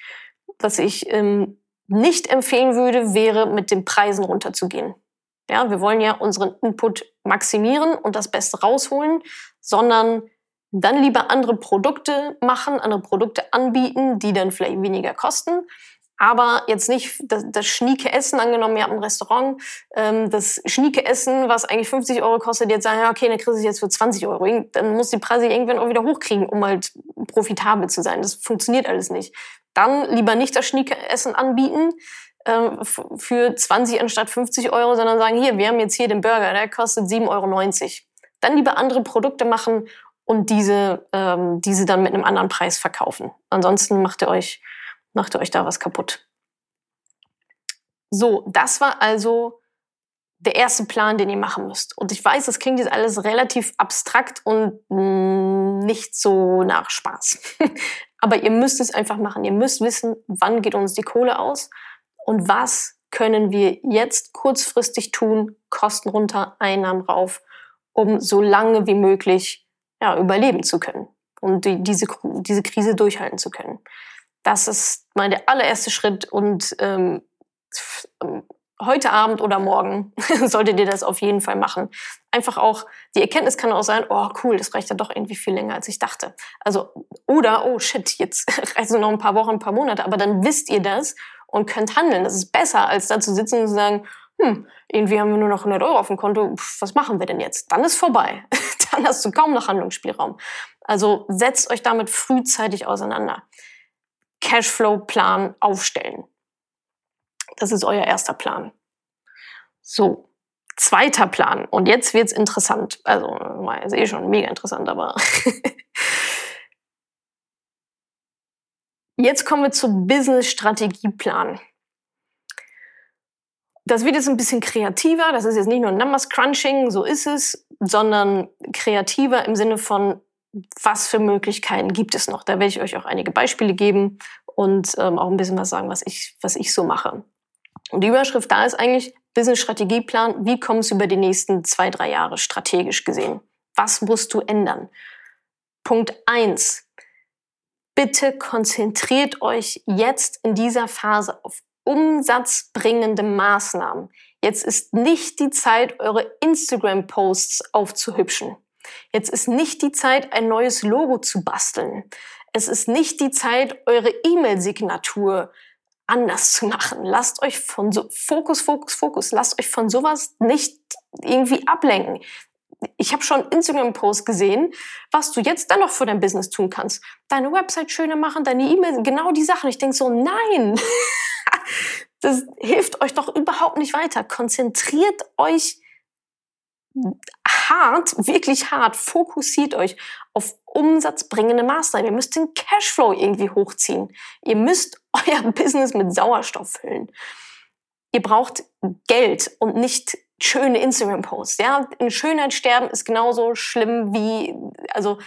was ich ähm, nicht empfehlen würde, wäre mit den Preisen runterzugehen. Ja, wir wollen ja unseren Input maximieren und das Beste rausholen, sondern Dann lieber andere Produkte machen, andere Produkte anbieten, die dann vielleicht weniger kosten. Aber jetzt nicht das, das schnieke Essen, angenommen, ihr habt ein Restaurant, ähm, das schnieke Essen, was eigentlich 50 Euro kostet, jetzt sagen, okay, dann kriegst du es jetzt für 20 Euro. Dann muss die Preise irgendwann auch wieder hochkriegen, um halt profitabel zu sein. Das funktioniert alles nicht. Dann lieber nicht das schnieke Essen anbieten, ähm, für 20 anstatt 50 Euro, sondern sagen, hier, wir haben jetzt hier den Burger, der kostet 7,90 Euro. Dann lieber andere Produkte machen und diese, ähm, diese dann mit einem anderen Preis verkaufen. Ansonsten macht ihr euch, macht ihr euch da was kaputt. So, das war also der erste Plan, den ihr machen müsst. Und ich weiß, das klingt jetzt alles relativ abstrakt und mm, nicht so nach Spaß. Aber ihr müsst es einfach machen. Ihr müsst wissen, wann geht uns die Kohle aus und was können wir jetzt kurzfristig tun, Kosten runter, Einnahmen rauf, um so lange wie möglich ja, überleben zu können und die, diese, diese Krise durchhalten zu können. Das ist mein der allererste Schritt und ähm, heute Abend oder morgen solltet ihr das auf jeden Fall machen. Einfach auch, die Erkenntnis kann auch sein, oh cool, das reicht ja doch irgendwie viel länger, als ich dachte. Also, oder, oh shit, jetzt nur noch ein paar Wochen, ein paar Monate, aber dann wisst ihr das und könnt handeln. Das ist besser, als da zu sitzen und zu sagen, hm, irgendwie haben wir nur noch 100 Euro auf dem Konto, Pff, was machen wir denn jetzt? Dann ist vorbei. Dann hast du kaum noch Handlungsspielraum. Also setzt euch damit frühzeitig auseinander. Cashflow-Plan aufstellen. Das ist euer erster Plan. So, zweiter Plan. Und jetzt wird's interessant. Also, jetzt eh schon mega interessant, aber jetzt kommen wir zum Business-Strategieplan. Das wird jetzt ein bisschen kreativer. Das ist jetzt nicht nur Numbers Crunching, so ist es, sondern kreativer im Sinne von, was für Möglichkeiten gibt es noch? Da werde ich euch auch einige Beispiele geben und ähm, auch ein bisschen was sagen, was ich, was ich so mache. Und die Überschrift da ist eigentlich Business-Strategieplan. Wie kommst du über die nächsten zwei, drei Jahre strategisch gesehen? Was musst du ändern? Punkt eins: Bitte konzentriert euch jetzt in dieser Phase auf umsatzbringende Maßnahmen. Jetzt ist nicht die Zeit, eure Instagram-Posts aufzuhübschen. Jetzt ist nicht die Zeit, ein neues Logo zu basteln. Es ist nicht die Zeit, eure E-Mail-Signatur anders zu machen. Lasst euch von so Fokus, Fokus, Fokus. Lasst euch von sowas nicht irgendwie ablenken. Ich habe schon Instagram-Posts gesehen, was du jetzt dann noch für dein Business tun kannst. Deine Website schöner machen, deine E-Mail, genau die Sachen. Ich denk so, nein. das hilft euch doch überhaupt nicht weiter. Konzentriert euch hart, wirklich hart, fokussiert euch auf umsatzbringende Maßnahmen. Ihr müsst den Cashflow irgendwie hochziehen. Ihr müsst euer Business mit Sauerstoff füllen. Ihr braucht Geld und nicht schöne Instagram-Posts. Ja, in Schönheit sterben ist genauso schlimm wie, also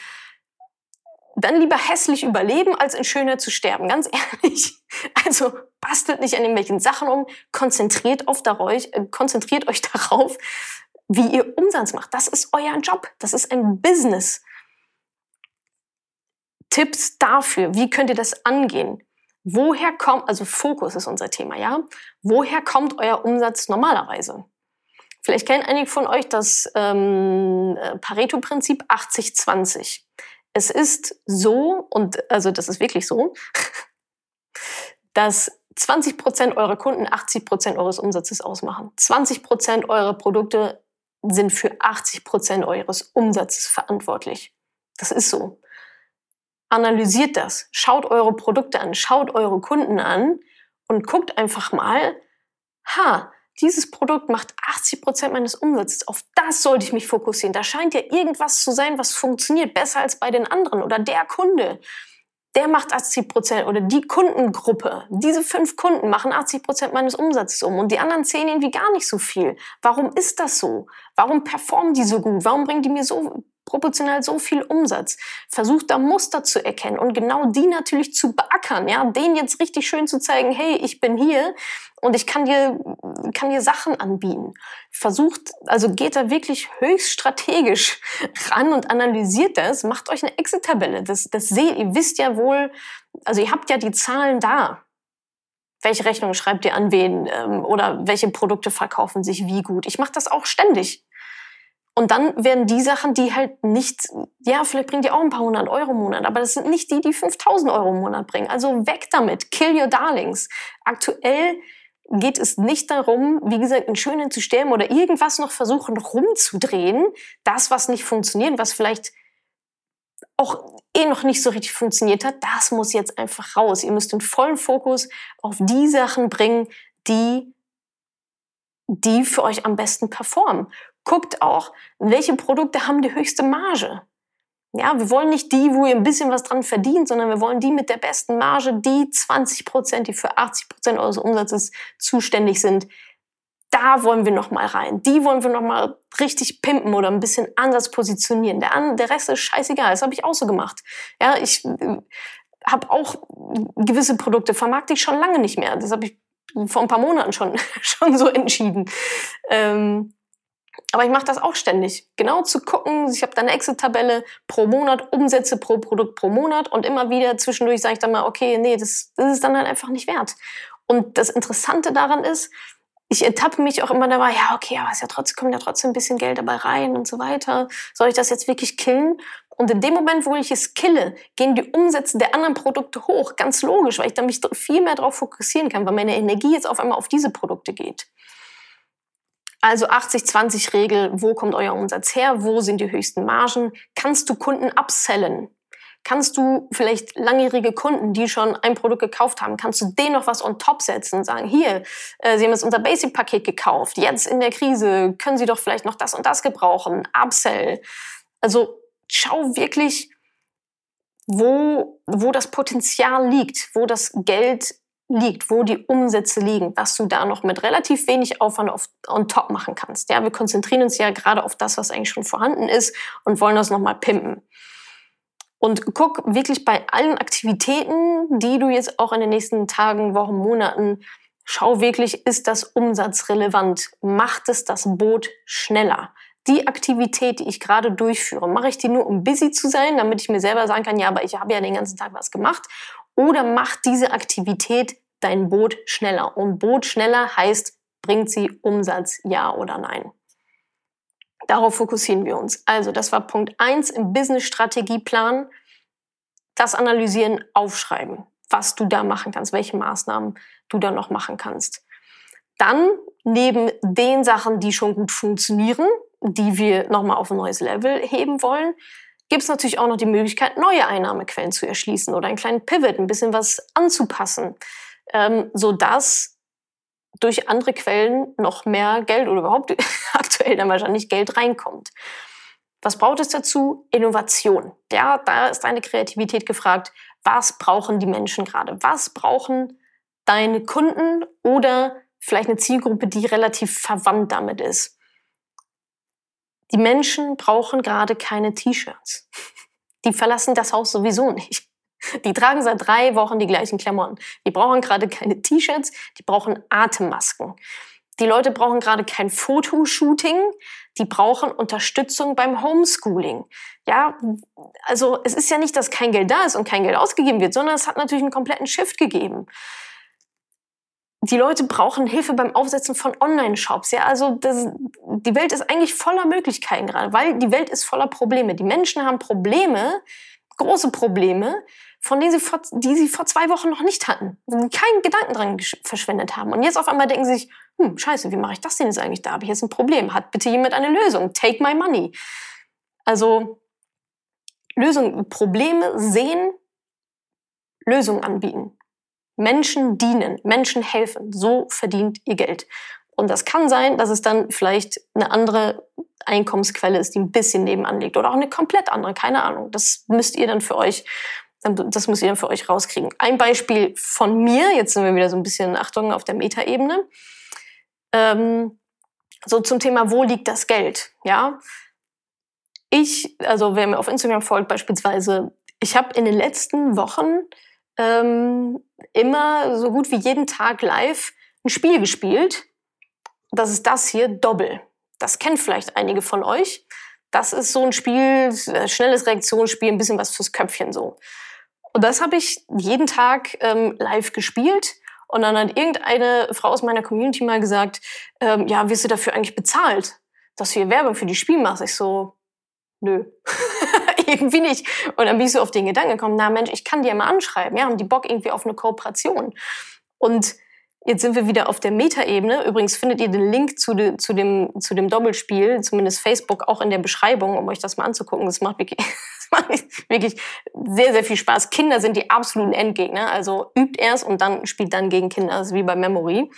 dann lieber hässlich überleben, als in Schönheit zu sterben. Ganz ehrlich. Also bastelt nicht an irgendwelchen Sachen um, konzentriert, auf euch, äh, konzentriert euch darauf, wie ihr Umsatz macht. Das ist euer Job. Das ist ein Business. Tipps dafür, wie könnt ihr das angehen? Woher kommt, also Fokus ist unser Thema, ja? Woher kommt euer Umsatz normalerweise? Vielleicht kennen einige von euch das ähm, äh, Pareto-Prinzip 80-20. Es ist so, und also das ist wirklich so, dass 20 Prozent eurer Kunden 80 Prozent eures Umsatzes ausmachen. 20 Prozent eurer Produkte sind für 80 Prozent eures Umsatzes verantwortlich. Das ist so. Analysiert das. Schaut eure Produkte an, schaut eure Kunden an und guckt einfach mal, ha, dieses Produkt macht 80 Prozent meines Umsatzes. Auf das sollte ich mich fokussieren. Da scheint ja irgendwas zu sein, was funktioniert besser als bei den anderen oder der Kunde. Der macht 80 Prozent oder die Kundengruppe. Diese fünf Kunden machen 80 Prozent meines Umsatzes um und die anderen zehn irgendwie gar nicht so viel. Warum ist das so? Warum performen die so gut? Warum bringen die mir so proportional so viel Umsatz. Versucht da Muster zu erkennen und genau die natürlich zu beackern, ja, denen jetzt richtig schön zu zeigen, hey, ich bin hier und ich kann dir, kann dir Sachen anbieten. Versucht, also geht da wirklich höchst strategisch ran und analysiert das, macht euch eine Exit-Tabelle. Das, das seht, ihr wisst ja wohl, also ihr habt ja die Zahlen da. Welche Rechnungen schreibt ihr an wen ähm, oder welche Produkte verkaufen sich wie gut? Ich mache das auch ständig Und dann werden die Sachen, die halt nicht, ja, vielleicht bringen die auch ein paar hundert Euro im Monat, aber das sind nicht die, die 5000 Euro im Monat bringen. Also weg damit. Kill your darlings. Aktuell geht es nicht darum, wie gesagt, einen Schönen zu sterben oder irgendwas noch versuchen rumzudrehen. Das, was nicht funktioniert, was vielleicht auch eh noch nicht so richtig funktioniert hat, das muss jetzt einfach raus. Ihr müsst den vollen Fokus auf die Sachen bringen, die die für euch am besten performen. Guckt auch, welche Produkte haben die höchste Marge. Ja, wir wollen nicht die, wo ihr ein bisschen was dran verdient, sondern wir wollen die mit der besten Marge, die 20 Prozent, die für 80 Prozent eures Umsatzes zuständig sind. Da wollen wir noch mal rein. Die wollen wir noch mal richtig pimpen oder ein bisschen anders positionieren. Der, der Rest ist scheißegal. Das habe ich auch so gemacht. Ja, ich äh, habe auch gewisse Produkte vermarkte ich schon lange nicht mehr. Das habe ich vor ein paar Monaten schon schon so entschieden. Ähm, aber ich mache das auch ständig. Genau zu gucken, ich habe da eine Excel-Tabelle pro Monat, Umsätze pro Produkt pro Monat und immer wieder zwischendurch sage ich dann mal, okay, nee, das, das ist dann halt einfach nicht wert. Und das Interessante daran ist, ich ertappe mich auch immer dabei, ja, okay, aber es ja trotzdem, kommt ja trotzdem ein bisschen Geld dabei rein und so weiter. Soll ich das jetzt wirklich killen? Und in dem Moment, wo ich es kille, gehen die Umsätze der anderen Produkte hoch. Ganz logisch, weil ich dann mich viel mehr darauf fokussieren kann, weil meine Energie jetzt auf einmal auf diese Produkte geht. Also 80-20-Regel, wo kommt euer Umsatz her? Wo sind die höchsten Margen? Kannst du Kunden upsellen? Kannst du vielleicht langjährige Kunden, die schon ein Produkt gekauft haben, kannst du denen noch was on top setzen und sagen, hier, äh, sie haben jetzt unser Basic-Paket gekauft, jetzt in der Krise können sie doch vielleicht noch das und das gebrauchen, Upsell. Also schau wirklich, wo, wo das Potenzial liegt, wo das Geld liegt, wo die Umsätze liegen, was du da noch mit relativ wenig Aufwand auf, on top machen kannst. Ja, wir konzentrieren uns ja gerade auf das, was eigentlich schon vorhanden ist und wollen das nochmal pimpen. Und guck wirklich bei allen Aktivitäten, die du jetzt auch in den nächsten Tagen, Wochen, Monaten, schau wirklich, ist das umsatzrelevant? Macht es das Boot schneller? Die Aktivität, die ich gerade durchführe, mache ich die nur, um busy zu sein, damit ich mir selber sagen kann, ja, aber ich habe ja den ganzen Tag was gemacht? Oder macht diese Aktivität dein Boot schneller. Und Boot schneller heißt, bringt sie Umsatz, ja oder nein. Darauf fokussieren wir uns. Also, das war Punkt eins im Business-Strategieplan. Das analysieren, aufschreiben, was du da machen kannst, welche Maßnahmen du da noch machen kannst. Dann, neben den Sachen, die schon gut funktionieren, die wir nochmal auf ein neues Level heben wollen, gibt es natürlich auch noch die Möglichkeit, neue Einnahmequellen zu erschließen oder einen kleinen Pivot, ein bisschen was anzupassen ähm, sodass durch andere Quellen noch mehr Geld oder überhaupt aktuell dann wahrscheinlich Geld reinkommt. Was braucht es dazu? Innovation. Ja, da ist deine Kreativität gefragt. Was brauchen die Menschen gerade? Was brauchen deine Kunden oder vielleicht eine Zielgruppe, die relativ verwandt damit ist? Die Menschen brauchen gerade keine T-Shirts. Die verlassen das Haus sowieso nicht. Die tragen seit drei Wochen die gleichen Klamotten. Die brauchen gerade keine T-Shirts, die brauchen Atemmasken. Die Leute brauchen gerade kein Fotoshooting, die brauchen Unterstützung beim Homeschooling. Ja, also es ist ja nicht, dass kein Geld da ist und kein Geld ausgegeben wird, sondern es hat natürlich einen kompletten Shift gegeben. Die Leute brauchen Hilfe beim Aufsetzen von Online-Shops. Ja, also das, die Welt ist eigentlich voller Möglichkeiten gerade, weil die Welt ist voller Probleme. Die Menschen haben Probleme, große Probleme, von denen sie vor, die sie vor zwei Wochen noch nicht hatten, wo sie keinen Gedanken dran verschwendet haben. Und jetzt auf einmal denken sie sich, hm, scheiße, wie mache ich das denn jetzt eigentlich? Da habe ich jetzt ein Problem. Hat bitte jemand eine Lösung? Take my money. Also Lösung, Probleme sehen, Lösungen anbieten. Menschen dienen, Menschen helfen. So verdient ihr Geld. Und das kann sein, dass es dann vielleicht eine andere Einkommensquelle ist, die ein bisschen nebenan liegt oder auch eine komplett andere, keine Ahnung. Das müsst ihr dann für euch das müsst ihr dann für euch rauskriegen. Ein Beispiel von mir, jetzt sind wir wieder so ein bisschen, Achtung, auf der Metaebene. Ähm, so zum Thema, wo liegt das Geld? Ja, ich, also wer mir auf Instagram folgt beispielsweise, ich habe in den letzten Wochen ähm, immer so gut wie jeden Tag live ein Spiel gespielt. Das ist das hier, Doppel. Das kennt vielleicht einige von euch. Das ist so ein Spiel, schnelles Reaktionsspiel, ein bisschen was fürs Köpfchen so. Und das habe ich jeden Tag ähm, live gespielt. Und dann hat irgendeine Frau aus meiner Community mal gesagt, ähm, ja, wirst du dafür eigentlich bezahlt? dass du hier Werbung für die Spiel machst. Ich so, nö, irgendwie nicht. Und dann bin ich so auf den Gedanken gekommen, na Mensch, ich kann die ja mal anschreiben, ja, haben die Bock irgendwie auf eine Kooperation. Und Jetzt sind wir wieder auf der Metaebene. Übrigens findet ihr den Link zu, de, zu, dem, zu dem Doppelspiel, zumindest Facebook, auch in der Beschreibung, um euch das mal anzugucken. Das macht wirklich, wirklich sehr, sehr viel Spaß. Kinder sind die absoluten Endgegner. Also übt erst und dann spielt dann gegen Kinder. Das ist wie bei Memory.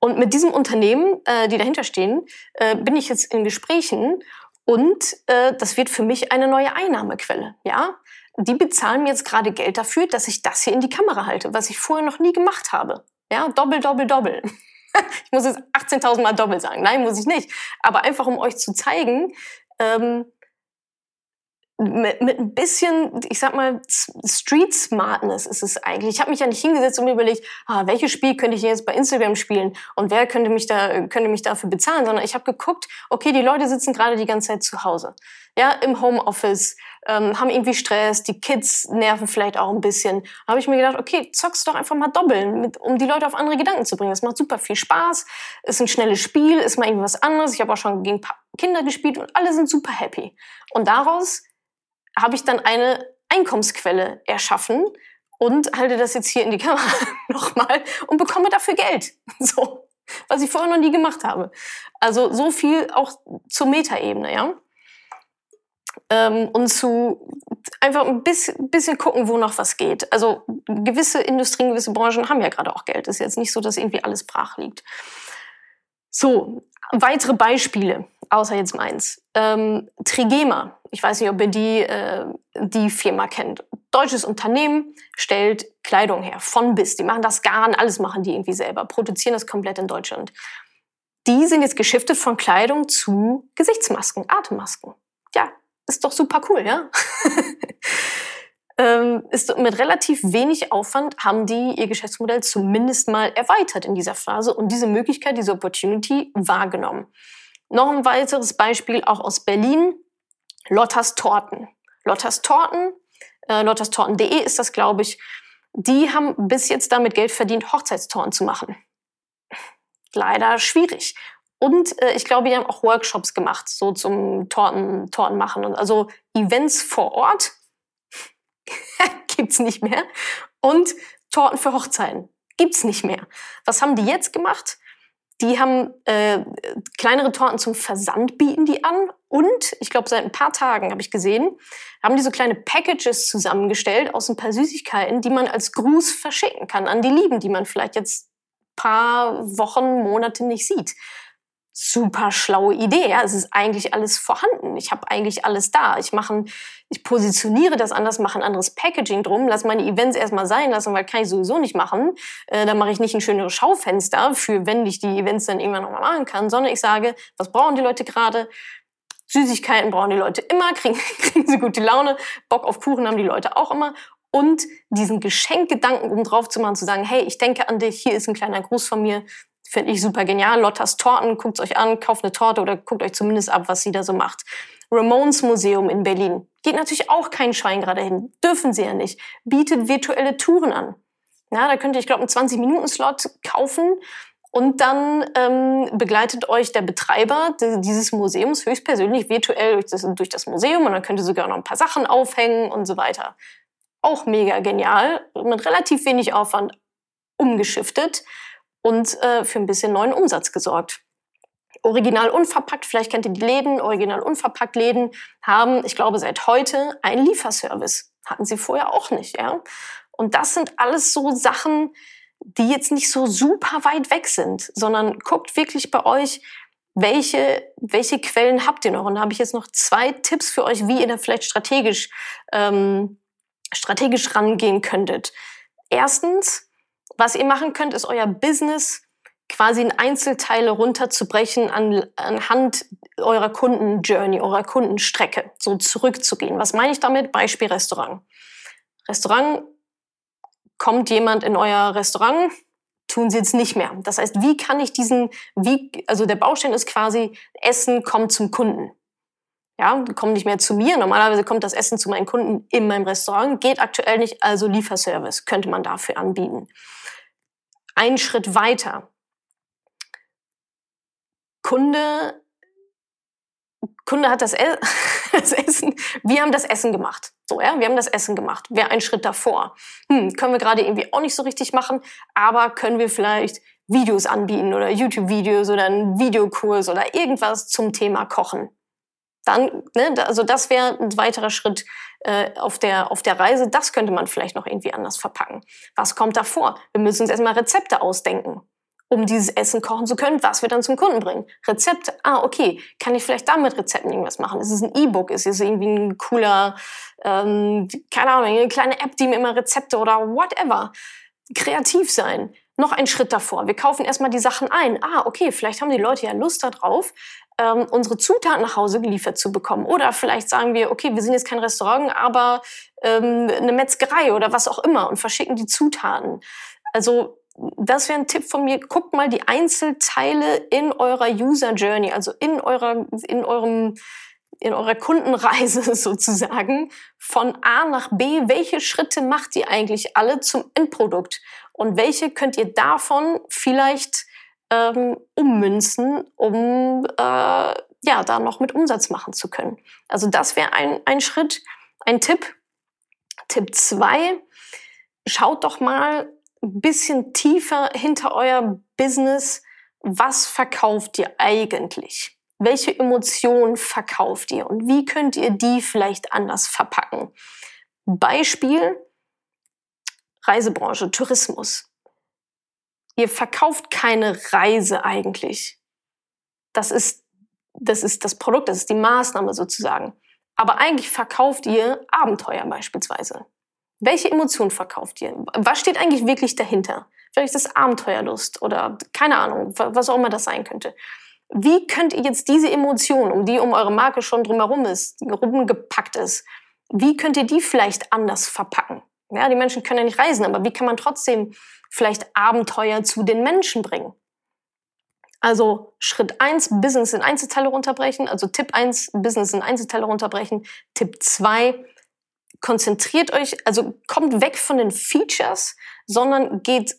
Und mit diesem Unternehmen, äh, die dahinter stehen, äh, bin ich jetzt in Gesprächen und äh, das wird für mich eine neue Einnahmequelle. Ja, die bezahlen mir jetzt gerade Geld dafür, dass ich das hier in die Kamera halte, was ich vorher noch nie gemacht habe. Ja, doppel, doppel, doppel. ich muss jetzt 18.000 Mal doppel sagen. Nein, muss ich nicht. Aber einfach, um euch zu zeigen, ähm, mit, mit ein bisschen, ich sag mal, Street Smartness ist es eigentlich. Ich habe mich ja nicht hingesetzt und mir überlegt, ah, welches Spiel könnte ich jetzt bei Instagram spielen und wer könnte mich da könnte mich dafür bezahlen, sondern ich habe geguckt, okay, die Leute sitzen gerade die ganze Zeit zu Hause, ja, im Homeoffice, ähm, haben irgendwie Stress, die Kids nerven vielleicht auch ein bisschen. Habe ich mir gedacht, okay, zockst doch einfach mal doppeln, mit, um die Leute auf andere Gedanken zu bringen. Das macht super viel Spaß, ist ein schnelles Spiel, ist mal irgendwas anderes. Ich habe auch schon gegen Kinder gespielt und alle sind super happy. Und daraus habe ich dann eine Einkommensquelle erschaffen und halte das jetzt hier in die Kamera nochmal und bekomme dafür Geld. So, was ich vorher noch nie gemacht habe. Also so viel auch zur Metaebene, ja. Ähm, und zu einfach ein bisschen, bisschen gucken, wo noch was geht. Also gewisse Industrien, gewisse Branchen haben ja gerade auch Geld. ist jetzt nicht so, dass irgendwie alles brach liegt. So, weitere Beispiele, außer jetzt meins. Ähm, Trigema, ich weiß nicht, ob ihr die, äh, die Firma kennt. Deutsches Unternehmen stellt Kleidung her, von bis. Die machen das Garn, alles machen die irgendwie selber, produzieren das komplett in Deutschland. Die sind jetzt geschiftet von Kleidung zu Gesichtsmasken, Atemmasken. Ja, ist doch super cool, ja? ähm, ist mit relativ wenig Aufwand haben die ihr Geschäftsmodell zumindest mal erweitert in dieser Phase und diese Möglichkeit, diese Opportunity wahrgenommen. Noch ein weiteres Beispiel auch aus Berlin. Lottas Torten. Lottas Torten, äh, lottastorten.de ist das, glaube ich, die haben bis jetzt damit Geld verdient, Hochzeitstorten zu machen. Leider schwierig. Und äh, ich glaube, die haben auch Workshops gemacht, so zum Torten, Torten machen. Und also Events vor Ort gibt's nicht mehr. Und Torten für Hochzeiten gibt's nicht mehr. Was haben die jetzt gemacht? Die haben äh, kleinere Torten zum Versand bieten die an und ich glaube seit ein paar Tagen habe ich gesehen, haben die so kleine Packages zusammengestellt aus ein paar Süßigkeiten, die man als Gruß verschicken kann an die Lieben, die man vielleicht jetzt paar Wochen, Monate nicht sieht super schlaue Idee. Ja, es ist eigentlich alles vorhanden. Ich habe eigentlich alles da. Ich mache, ich positioniere das anders, mache ein anderes Packaging drum, lass meine Events erstmal sein lassen, weil kann ich sowieso nicht machen. Äh, dann mache ich nicht ein schöneres Schaufenster für, wenn ich die Events dann irgendwann nochmal machen kann, sondern ich sage, was brauchen die Leute gerade? Süßigkeiten brauchen die Leute immer, kriegen, kriegen sie gute Laune, Bock auf Kuchen haben die Leute auch immer. Und diesen Geschenkgedanken um drauf zu machen, zu sagen, hey, ich denke an dich, hier ist ein kleiner Gruß von mir, Finde ich super genial. Lottas Torten, guckt euch an, kauft eine Torte oder guckt euch zumindest ab, was sie da so macht. Ramones Museum in Berlin. Geht natürlich auch kein Schwein gerade hin. Dürfen sie ja nicht. Bietet virtuelle Touren an. Ja, da könnt ihr, ich glaube, einen 20-Minuten-Slot kaufen und dann ähm, begleitet euch der Betreiber dieses Museums höchstpersönlich virtuell durch das, durch das Museum und dann könnt ihr sogar noch ein paar Sachen aufhängen und so weiter. Auch mega genial, mit relativ wenig Aufwand umgeschiftet und äh, für ein bisschen neuen Umsatz gesorgt. Original unverpackt, vielleicht kennt ihr die Läden, Original unverpackt Läden haben, ich glaube, seit heute einen Lieferservice. Hatten sie vorher auch nicht, ja. Und das sind alles so Sachen, die jetzt nicht so super weit weg sind, sondern guckt wirklich bei euch, welche, welche Quellen habt ihr noch? Und da habe ich jetzt noch zwei Tipps für euch, wie ihr da vielleicht strategisch, ähm, strategisch rangehen könntet. Erstens, was ihr machen könnt, ist euer Business quasi in Einzelteile runterzubrechen an, anhand eurer Kundenjourney, eurer Kundenstrecke, so zurückzugehen. Was meine ich damit? Beispiel Restaurant. Restaurant, kommt jemand in euer Restaurant, tun sie jetzt nicht mehr. Das heißt, wie kann ich diesen, wie, also der Baustein ist quasi, Essen kommt zum Kunden. Ja, kommt nicht mehr zu mir. Normalerweise kommt das Essen zu meinen Kunden in meinem Restaurant. Geht aktuell nicht, also Lieferservice könnte man dafür anbieten einen Schritt weiter. Kunde Kunde hat das, e das, Essen, wir haben das Essen gemacht. So, ja, wir haben das Essen gemacht. Wäre ein Schritt davor. Hm, können wir gerade irgendwie auch nicht so richtig machen, aber können wir vielleicht Videos anbieten oder YouTube-Videos oder einen Videokurs oder irgendwas zum Thema Kochen. Dann, ne, also das wäre ein weiterer Schritt äh, auf, der, auf der Reise. Das könnte man vielleicht noch irgendwie anders verpacken. Was kommt davor? Wir müssen uns erstmal Rezepte ausdenken um dieses Essen kochen zu können, was wir dann zum Kunden bringen. Rezepte. Ah, okay. Kann ich vielleicht damit Rezepten irgendwas machen? Ist es ein E-Book? Ist es irgendwie ein cooler, ähm, keine Ahnung, eine kleine App, die mir immer Rezepte oder whatever. Kreativ sein. Noch ein Schritt davor. Wir kaufen erstmal die Sachen ein. Ah, okay, vielleicht haben die Leute ja Lust darauf, ähm, unsere Zutaten nach Hause geliefert zu bekommen. Oder vielleicht sagen wir, okay, wir sind jetzt kein Restaurant, aber ähm, eine Metzgerei oder was auch immer und verschicken die Zutaten. Also das wäre ein Tipp von mir. Guckt mal die Einzelteile in eurer User Journey, also in eurer, in eurem, in eurer Kundenreise sozusagen von A nach B. Welche Schritte macht ihr eigentlich alle zum Endprodukt? Und welche könnt ihr davon vielleicht ähm, ummünzen, um äh, ja da noch mit Umsatz machen zu können? Also das wäre ein, ein Schritt, ein Tipp. Tipp zwei: Schaut doch mal, bisschen tiefer hinter euer Business, was verkauft ihr eigentlich? Welche Emotionen verkauft ihr und wie könnt ihr die vielleicht anders verpacken? Beispiel Reisebranche, Tourismus. Ihr verkauft keine Reise eigentlich. Das ist, das ist das Produkt, das ist die Maßnahme sozusagen. Aber eigentlich verkauft ihr Abenteuer beispielsweise. Welche Emotion verkauft ihr? Was steht eigentlich wirklich dahinter? Vielleicht ist Abenteuerlust oder keine Ahnung, was auch immer das sein könnte. Wie könnt ihr jetzt diese Emotion, um die um eure Marke schon drumherum ist, rumgepackt ist, wie könnt ihr die vielleicht anders verpacken? Ja, die Menschen können ja nicht reisen, aber wie kann man trotzdem vielleicht Abenteuer zu den Menschen bringen? Also Schritt eins Business in Einzelteile runterbrechen. Also Tipp eins Business in Einzelteile runterbrechen. Tipp zwei konzentriert euch, also kommt weg von den Features, sondern geht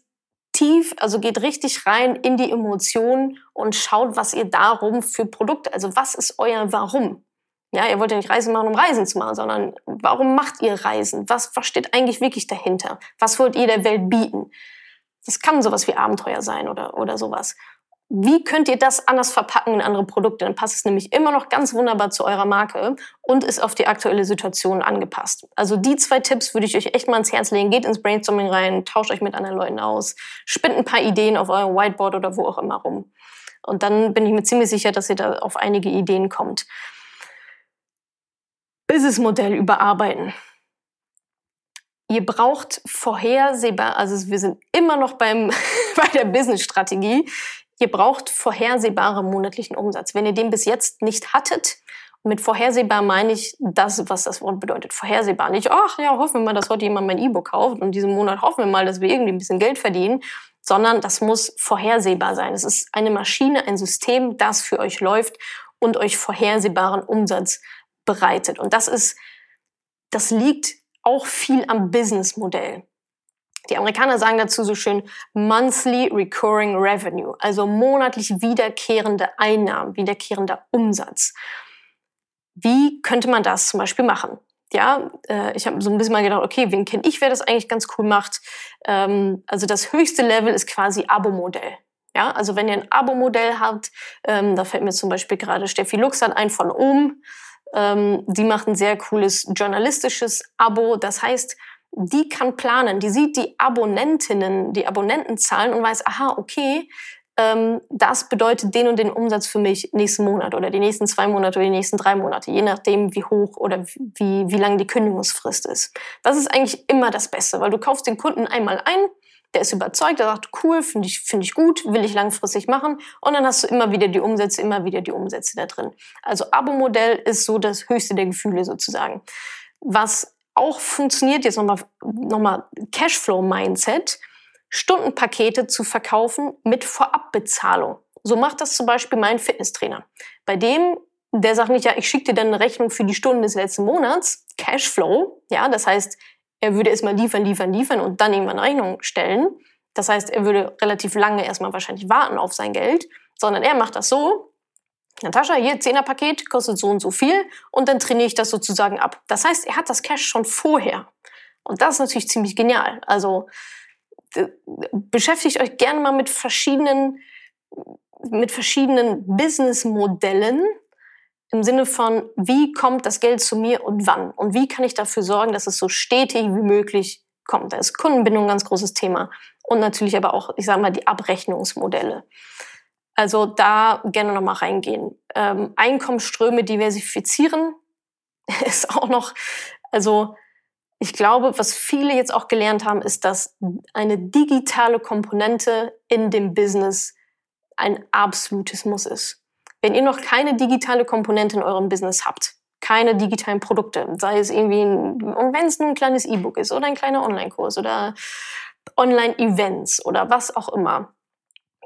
tief, also geht richtig rein in die Emotionen und schaut, was ihr darum für Produkte, also was ist euer Warum? Ja, ihr wollt ja nicht Reisen machen, um Reisen zu machen, sondern warum macht ihr Reisen? Was, was steht eigentlich wirklich dahinter? Was wollt ihr der Welt bieten? Das kann sowas wie Abenteuer sein oder, oder sowas. Wie könnt ihr das anders verpacken in andere Produkte? Dann passt es nämlich immer noch ganz wunderbar zu eurer Marke und ist auf die aktuelle Situation angepasst. Also die zwei Tipps würde ich euch echt mal ans Herz legen. Geht ins Brainstorming rein, tauscht euch mit anderen Leuten aus, spinnt ein paar Ideen auf eurem Whiteboard oder wo auch immer rum. Und dann bin ich mir ziemlich sicher, dass ihr da auf einige Ideen kommt. Businessmodell überarbeiten. Ihr braucht vorhersehbar, also wir sind immer noch beim, bei der Business-Strategie. Ihr braucht vorhersehbaren monatlichen Umsatz. Wenn ihr den bis jetzt nicht hattet, mit vorhersehbar meine ich das, was das Wort bedeutet. Vorhersehbar. Nicht, ach ja, hoffen wir mal, dass heute jemand mein E-Book kauft und diesen Monat hoffen wir mal, dass wir irgendwie ein bisschen Geld verdienen, sondern das muss vorhersehbar sein. Es ist eine Maschine, ein System, das für euch läuft und euch vorhersehbaren Umsatz bereitet. Und das ist, das liegt auch viel am Businessmodell. Die Amerikaner sagen dazu so schön monthly recurring revenue, also monatlich wiederkehrende Einnahmen, wiederkehrender Umsatz. Wie könnte man das zum Beispiel machen? Ja, äh, ich habe so ein bisschen mal gedacht, okay, wen kenne ich, wer das eigentlich ganz cool macht? Ähm, also das höchste Level ist quasi Abo-Modell. Ja, also wenn ihr ein Abo-Modell habt, ähm, da fällt mir zum Beispiel gerade Steffi Luxan ein von OM. Ähm, die macht ein sehr cooles journalistisches Abo. Das heißt, die kann planen, die sieht die Abonnentinnen, die Abonnentenzahlen und weiß, aha, okay, ähm, das bedeutet den und den Umsatz für mich nächsten Monat oder die nächsten zwei Monate oder die nächsten drei Monate, je nachdem, wie hoch oder wie, wie lang die Kündigungsfrist ist. Das ist eigentlich immer das Beste, weil du kaufst den Kunden einmal ein, der ist überzeugt, der sagt, cool, finde ich, finde ich gut, will ich langfristig machen. Und dann hast du immer wieder die Umsätze, immer wieder die Umsätze da drin. Also Abo-Modell ist so das höchste der Gefühle sozusagen. Was auch funktioniert, jetzt nochmal noch mal Cashflow-Mindset, Stundenpakete zu verkaufen mit Vorabbezahlung. So macht das zum Beispiel mein Fitnesstrainer. Bei dem, der sagt nicht, ja, ich schicke dir dann eine Rechnung für die Stunden des letzten Monats, Cashflow, ja, das heißt, er würde erstmal liefern, liefern, liefern und dann irgendwann eine Rechnung stellen. Das heißt, er würde relativ lange erstmal wahrscheinlich warten auf sein Geld, sondern er macht das so, Natascha, hier 10er Paket, kostet so und so viel und dann trainiere ich das sozusagen ab. Das heißt, er hat das Cash schon vorher. Und das ist natürlich ziemlich genial. Also beschäftigt euch gerne mal mit verschiedenen, mit verschiedenen Businessmodellen im Sinne von, wie kommt das Geld zu mir und wann? Und wie kann ich dafür sorgen, dass es so stetig wie möglich kommt? Da ist Kundenbindung ein ganz großes Thema. Und natürlich aber auch, ich sage mal, die Abrechnungsmodelle. Also da gerne nochmal reingehen. Ähm, Einkommensströme diversifizieren ist auch noch, also ich glaube, was viele jetzt auch gelernt haben, ist, dass eine digitale Komponente in dem Business ein absolutes Muss ist. Wenn ihr noch keine digitale Komponente in eurem Business habt, keine digitalen Produkte, sei es irgendwie, ein, und wenn es nur ein kleines E-Book ist oder ein kleiner Online-Kurs oder Online-Events oder was auch immer,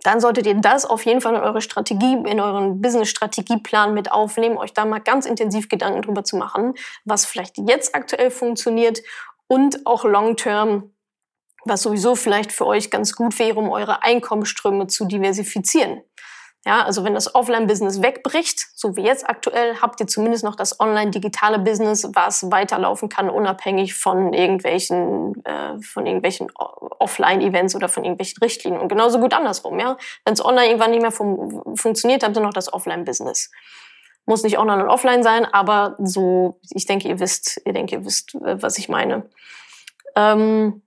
dann solltet ihr das auf jeden Fall in eure Strategie, in euren Business-Strategieplan mit aufnehmen, euch da mal ganz intensiv Gedanken drüber zu machen, was vielleicht jetzt aktuell funktioniert und auch long-term, was sowieso vielleicht für euch ganz gut wäre, um eure Einkommensströme zu diversifizieren. Ja, also wenn das Offline-Business wegbricht, so wie jetzt aktuell, habt ihr zumindest noch das Online-digitale-Business, was weiterlaufen kann, unabhängig von irgendwelchen, äh, von irgendwelchen Offline-Events oder von irgendwelchen Richtlinien. Und genauso gut andersrum, ja. Wenn es online irgendwann nicht mehr fun funktioniert, habt ihr noch das Offline-Business. Muss nicht online und offline sein, aber so, ich denke, ihr wisst, ihr denkt, ihr wisst, äh, was ich meine. Ähm,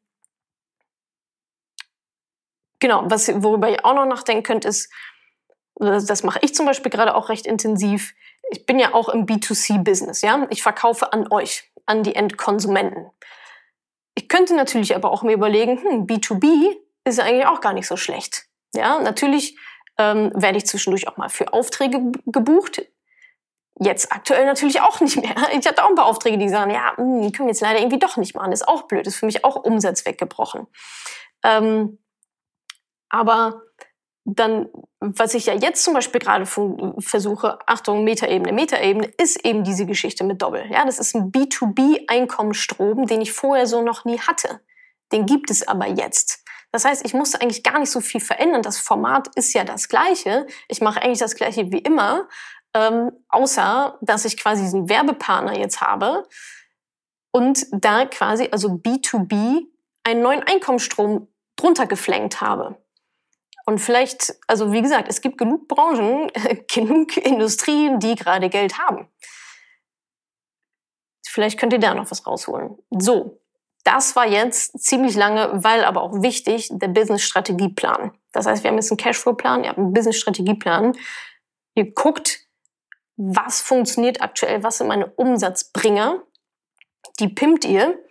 genau, was, worüber ihr auch noch nachdenken könnt, ist, das mache ich zum Beispiel gerade auch recht intensiv. Ich bin ja auch im B2C-Business, ja. Ich verkaufe an euch, an die Endkonsumenten. Ich könnte natürlich aber auch mir überlegen, hm, B2B ist eigentlich auch gar nicht so schlecht. Ja, natürlich ähm, werde ich zwischendurch auch mal für Aufträge gebucht. Jetzt aktuell natürlich auch nicht mehr. Ich hatte auch ein paar Aufträge, die sagen, ja, hm, die können wir jetzt leider irgendwie doch nicht machen. Ist auch blöd, ist für mich auch Umsatz weggebrochen. Ähm, aber dann, was ich ja jetzt zum Beispiel gerade versuche, Achtung, Metaebene, Metaebene, ist eben diese Geschichte mit Doppel. Ja, das ist ein B2B-Einkommensstrom, den ich vorher so noch nie hatte. Den gibt es aber jetzt. Das heißt, ich musste eigentlich gar nicht so viel verändern. Das Format ist ja das gleiche. Ich mache eigentlich das gleiche wie immer, ähm, außer dass ich quasi diesen Werbepartner jetzt habe und da quasi, also B2B, einen neuen Einkommensstrom drunter geflankt habe. Und vielleicht, also wie gesagt, es gibt genug Branchen, genug Industrien, die gerade Geld haben. Vielleicht könnt ihr da noch was rausholen. So, das war jetzt ziemlich lange, weil aber auch wichtig, der Business-Strategieplan. Das heißt, wir haben jetzt einen Cashflow-Plan, ihr habt einen Business-Strategieplan. Ihr guckt, was funktioniert aktuell, was sind meine Umsatzbringer. Die pimmt ihr.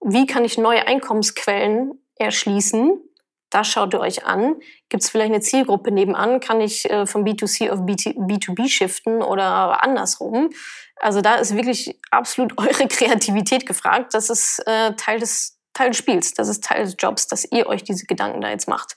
Wie kann ich neue Einkommensquellen erschließen? Das schaut ihr euch an. Gibt es vielleicht eine Zielgruppe nebenan? Kann ich äh, von B2C auf B2B shiften oder andersrum? Also da ist wirklich absolut eure Kreativität gefragt. Das ist äh, Teil, des, Teil des Spiels, das ist Teil des Jobs, dass ihr euch diese Gedanken da jetzt macht.